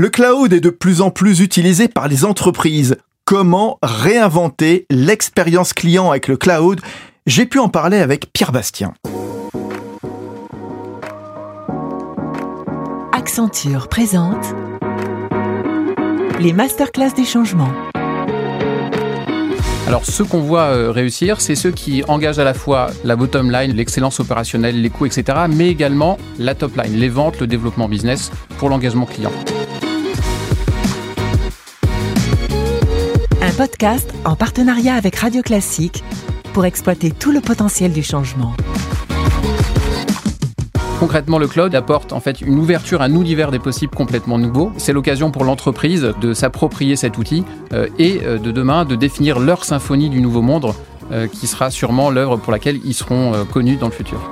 Le cloud est de plus en plus utilisé par les entreprises. Comment réinventer l'expérience client avec le cloud? J'ai pu en parler avec Pierre Bastien. Accenture présente les masterclass des changements. Alors ceux qu'on voit euh, réussir, c'est ceux qui engagent à la fois la bottom line, l'excellence opérationnelle, les coûts, etc., mais également la top line, les ventes, le développement business pour l'engagement client. Podcast en partenariat avec Radio Classique pour exploiter tout le potentiel du changement. Concrètement, le cloud apporte en fait une ouverture, un univers des possibles complètement nouveau. C'est l'occasion pour l'entreprise de s'approprier cet outil euh, et euh, de demain de définir leur symphonie du nouveau monde euh, qui sera sûrement l'œuvre pour laquelle ils seront connus dans le futur.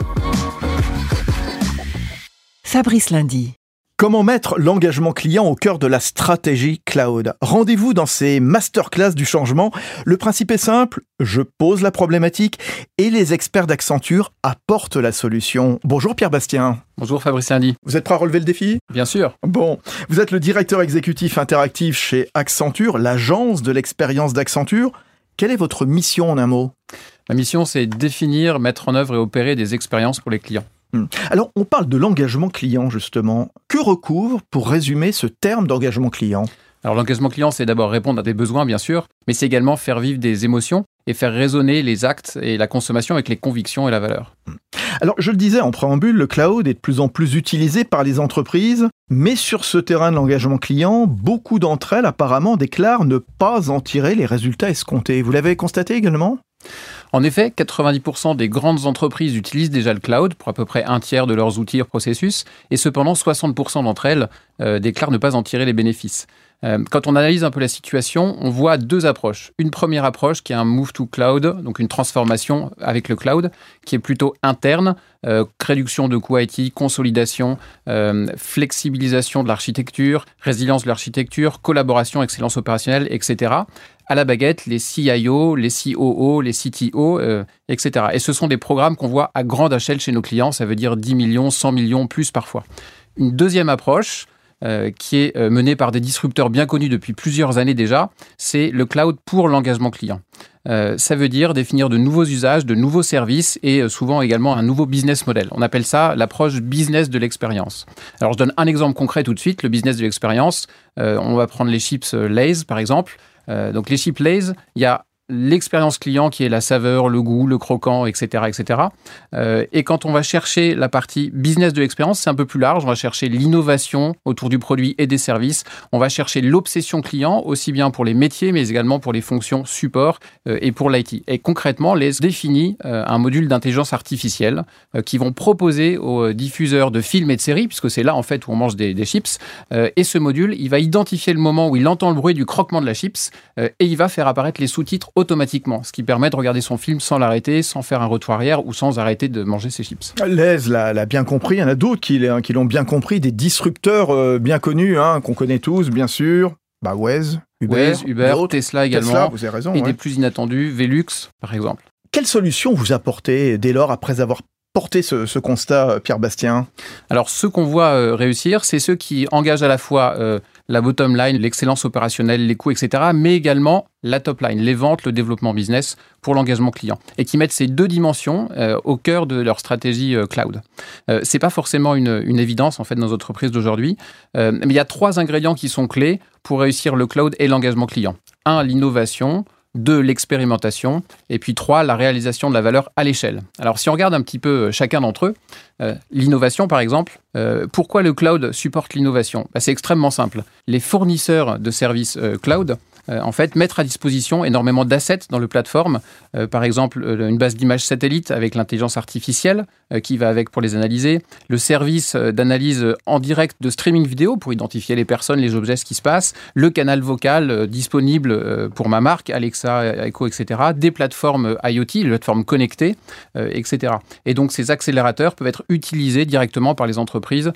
Fabrice Lundi. Comment mettre l'engagement client au cœur de la stratégie cloud? Rendez-vous dans ces masterclass du changement. Le principe est simple, je pose la problématique et les experts d'Accenture apportent la solution. Bonjour Pierre Bastien. Bonjour Fabrice Lundi. Vous êtes prêt à relever le défi? Bien sûr. Bon, vous êtes le directeur exécutif interactif chez Accenture, l'agence de l'expérience d'Accenture. Quelle est votre mission en un mot? Ma mission, c'est définir, mettre en œuvre et opérer des expériences pour les clients. Hmm. Alors, on parle de l'engagement client, justement. Que recouvre, pour résumer, ce terme d'engagement client? Alors l'engagement client, c'est d'abord répondre à des besoins, bien sûr, mais c'est également faire vivre des émotions et faire résonner les actes et la consommation avec les convictions et la valeur. Hmm. Alors je le disais en préambule, le cloud est de plus en plus utilisé par les entreprises, mais sur ce terrain de l'engagement client, beaucoup d'entre elles apparemment déclarent ne pas en tirer les résultats escomptés. Vous l'avez constaté également? En effet, 90% des grandes entreprises utilisent déjà le cloud pour à peu près un tiers de leurs outils et processus, et cependant 60% d'entre elles euh, déclarent ne pas en tirer les bénéfices. Euh, quand on analyse un peu la situation, on voit deux approches. Une première approche qui est un move to cloud, donc une transformation avec le cloud, qui est plutôt interne, euh, réduction de coûts IT, consolidation, flexibilisation de l'architecture, résilience de l'architecture, collaboration, excellence opérationnelle, etc à la baguette les CIO, les COO, les CTO, euh, etc. Et ce sont des programmes qu'on voit à grande échelle chez nos clients, ça veut dire 10 millions, 100 millions, plus parfois. Une deuxième approche, euh, qui est euh, menée par des disrupteurs bien connus depuis plusieurs années déjà, c'est le cloud pour l'engagement client. ça veut dire définir de nouveaux usages, de nouveaux services et souvent également un nouveau business model. On appelle ça l'approche business de l'expérience. Alors je donne un exemple concret tout de suite, le business de l'expérience. on va prendre les chips Lays par exemple. Euh, donc les Lays, il y a l'expérience client qui est la saveur, le goût, le croquant, etc. etc. Euh, et quand on va chercher la partie business de l'expérience, c'est un peu plus large. On va chercher l'innovation autour du produit et des services. On va chercher l'obsession client, aussi bien pour les métiers, mais également pour les fonctions support euh, et pour l'IT. Et concrètement, les définit euh, un module d'intelligence artificielle qui vont proposer aux diffuseurs de films et de séries, puisque c'est là en fait où on mange des, des chips. et ce module, il va identifier le moment où il entend le bruit du croquement de la chips et il va faire apparaître les sous-titres automatiquement, ce qui permet de regarder son film sans l'arrêter, sans faire un retour arrière ou sans arrêter de manger ses chips. Les l'a bien compris, il y en a d'autres qui, qui l'ont bien compris, des disrupteurs euh, bien connus, hein, qu'on connaît tous, bien sûr. Bah, Waze, Uber, Uber Tesla également. vous avez raison. Et des plus inattendus, Velux, par exemple. Quelle solution vous apportez dès lors après avoir porté ce, constat, euh, Pierre Bastien? Alors, ceux qu'on voit euh, réussir, c'est ceux qui engagent à la fois la bottom line, l'excellence opérationnelle, les coûts, etc., mais également la top line, les ventes, le développement business pour l'engagement client, et qui mettent ces deux dimensions euh, au cœur de leur stratégie euh, cloud. Euh, c'est pas forcément une, une, évidence en fait dans nos entreprises d'aujourd'hui, mais il y a trois ingrédients qui sont clés pour réussir le cloud et l'engagement client. Un, l'innovation. Deux, l'expérimentation. Et puis trois, la réalisation de la valeur à l'échelle. Alors si on regarde un petit peu chacun d'entre eux, l'innovation par exemple, pourquoi le cloud supporte l'innovation? Bah, C'est extrêmement simple. Les fournisseurs de services cloud euh, en fait, mettre à disposition énormément d'assets dans le plateforme. Euh, par exemple, euh, une base d'images satellite avec l'intelligence artificielle qui va avec pour les analyser. Le service d'analyse en direct de streaming vidéo pour identifier les personnes, les objets, ce qui se passe. Le canal vocal disponible pour ma marque, Alexa, Echo, etc. Des plateformes IoT, les plateformes connectées, etc. Et donc, ces accélérateurs peuvent être utilisés directement par les entreprises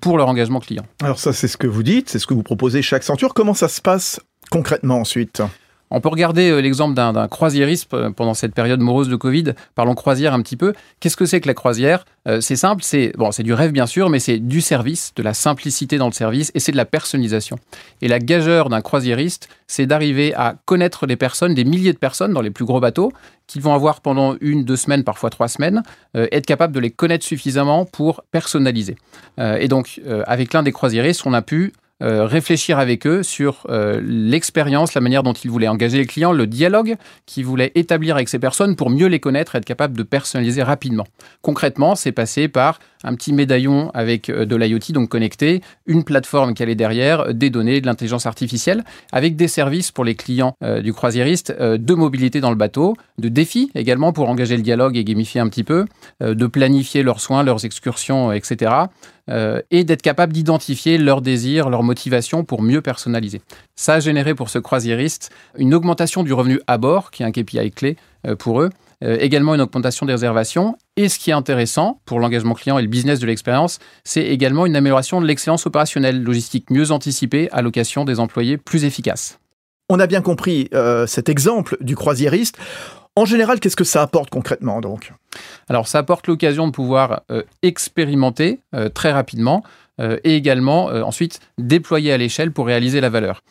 pour leur engagement client. Alors ça, c'est ce que vous dites, c'est ce que vous proposez chez Accenture. Comment ça se passe concrètement ensuite On peut regarder euh, l'exemple d'un croisiériste euh, pendant cette période morose de Covid. Parlons croisière un petit peu. Qu'est-ce que c'est que la croisière? Euh, C'est simple, c'est bon, c'est du rêve bien sûr, mais c'est du service, de la simplicité dans le service et c'est de la personnalisation. Et la gageure d'un croisiériste, c'est d'arriver à connaître les personnes, des milliers de personnes dans les plus gros bateaux, qu'ils vont avoir pendant une, deux semaines, parfois trois semaines, être capable de les connaître suffisamment pour personnaliser. et donc, avec l'un des croisiéristes, on a pu euh, réfléchir avec eux sur euh, l'expérience, la manière dont ils voulaient engager les clients, le dialogue qu'ils voulaient établir avec ces personnes pour mieux les connaître et être capable de personnaliser rapidement. Concrètement, c'est passé par un petit médaillon avec euh, de l'IoT, donc connecté, une plateforme qui allait derrière, des données, de l'intelligence artificielle, avec des services pour les clients du croisiériste, de mobilité dans le bateau, de défis également pour engager le dialogue et gamifier un petit peu, de planifier leurs soins, leurs excursions, etc. Euh, et d'être capable d'identifier leurs désirs, leurs motivations pour mieux personnaliser. Ça a généré pour ce croisiériste une augmentation du revenu à bord, qui est un KPI clé euh, pour eux, euh, également une augmentation des réservations. Et ce qui est intéressant pour l'engagement client et le business de l'expérience, c'est également une amélioration de l'excellence opérationnelle, logistique mieux anticipée, allocation des employés plus efficace. On a bien compris cet exemple du croisiériste. En général, qu'est-ce que ça apporte concrètement donc? Alors ça apporte l'occasion de pouvoir euh, expérimenter euh, très rapidement euh, et également ensuite déployer à l'échelle pour réaliser la valeur.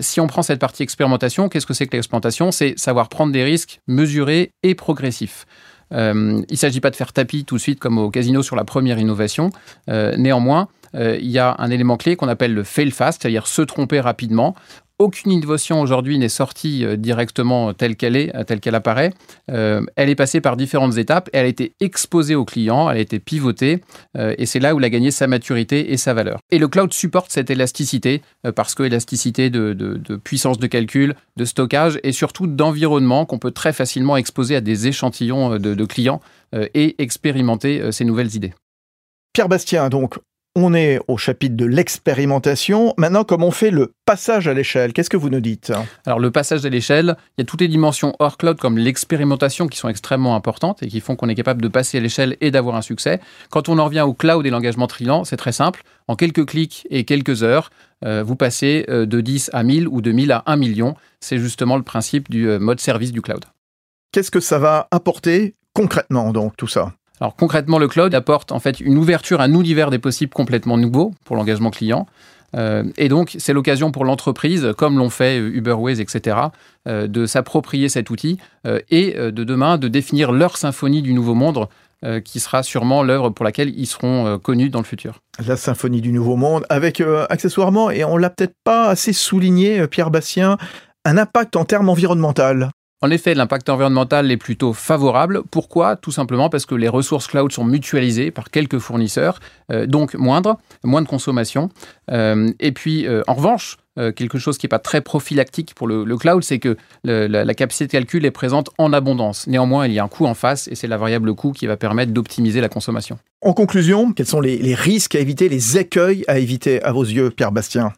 si on prend cette partie expérimentation, qu'est-ce que c'est que l'expérimentation? C'est savoir prendre des risques mesurés et progressifs. il ne s'agit pas de faire tapis tout de suite comme au casino sur la première innovation. néanmoins, il y a un élément clé qu'on appelle le fail fast, c'est-à-dire se tromper rapidement aucune innovation aujourd'hui n'est sortie euh, directement telle qu'elle est, telle qu'elle apparaît. Euh, elle est passée par différentes étapes elle a été exposée aux clients, elle a été pivotée euh, et c'est là où elle a gagné sa maturité et sa valeur. Et le cloud supporte cette élasticité parce que élasticité de, puissance de calcul, de stockage et surtout d'environnement qu'on peut très facilement exposer à des échantillons de clients et expérimenter ces nouvelles idées. Pierre Bastien, donc, on est au chapitre de l'expérimentation. Maintenant, comme on fait le passage à l'échelle, qu'est-ce que vous nous dites? Alors, le passage à l'échelle, il y a toutes les dimensions hors cloud comme l'expérimentation qui sont extrêmement importantes et qui font qu'on est capable de passer à l'échelle et d'avoir un succès. Quand on en revient au cloud et l'engagement trilant, c'est très simple. En quelques clics et quelques heures, euh, vous passez euh, de 10 à 1000 ou de 1000 à 1 million. C'est justement le principe du euh, mode service du cloud. Qu'est-ce que ça va apporter concrètement, donc, tout ça? Alors concrètement, le cloud apporte en fait une ouverture un univers des possibles complètement nouveau pour l'engagement client. Euh, et donc, c'est l'occasion pour l'entreprise, comme l'ont fait Uberways, etc., euh, de s'approprier cet outil euh, et de demain de définir leur symphonie du nouveau monde, qui sera sûrement l'œuvre pour laquelle ils seront connus dans le futur. La symphonie du nouveau monde, avec accessoirement, et on l'a peut-être pas assez souligné, Pierre Bastien, un impact en termes environnemental. En effet, l'impact environnemental est plutôt favorable. Pourquoi? Tout simplement parce que les ressources cloud sont mutualisées par quelques fournisseurs, euh, donc moindre, moins de consommation. Euh, et puis, euh, en revanche, quelque chose qui n'est pas très prophylactique pour le, cloud, c'est que la, capacité de calcul est présente en abondance. Néanmoins, il y a un coût en face et c'est la variable coût qui va permettre d'optimiser la consommation. En conclusion, quels sont les risques à éviter, les écueils à éviter à vos yeux, Pierre Bastien?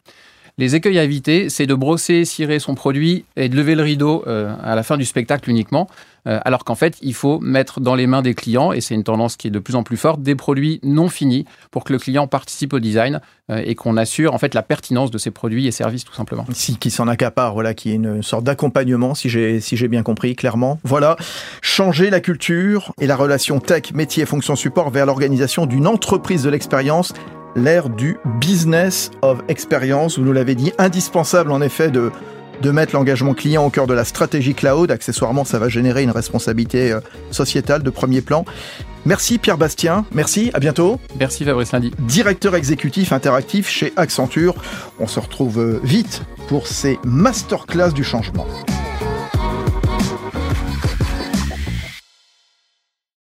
Les écueils à éviter, c'est de brosser, cirer son produit et de lever le rideau euh, à la fin du spectacle uniquement. Euh, alors qu'en fait, il faut mettre dans les mains des clients, et c'est une tendance qui est de plus en plus forte, des produits non finis pour que le client participe au design euh, et qu'on assure en fait la pertinence de ces produits et services tout simplement. Si, qui s'en accapare, voilà, qui est une sorte d'accompagnement, si j'ai si bien compris clairement. Voilà, changer la culture et la relation tech, métier, fonction support vers l'organisation d'une entreprise de l'expérience l'ère du business of experience. Vous nous l'avez dit, indispensable en effet de, de mettre l'engagement client au cœur de la stratégie cloud. Accessoirement, ça va générer une responsabilité euh, sociétale de premier plan. Merci Pierre Bastien, merci, à bientôt. Merci Fabrice Lundi. Directeur exécutif interactif chez Accenture. On se retrouve euh, vite pour ces masterclass du changement.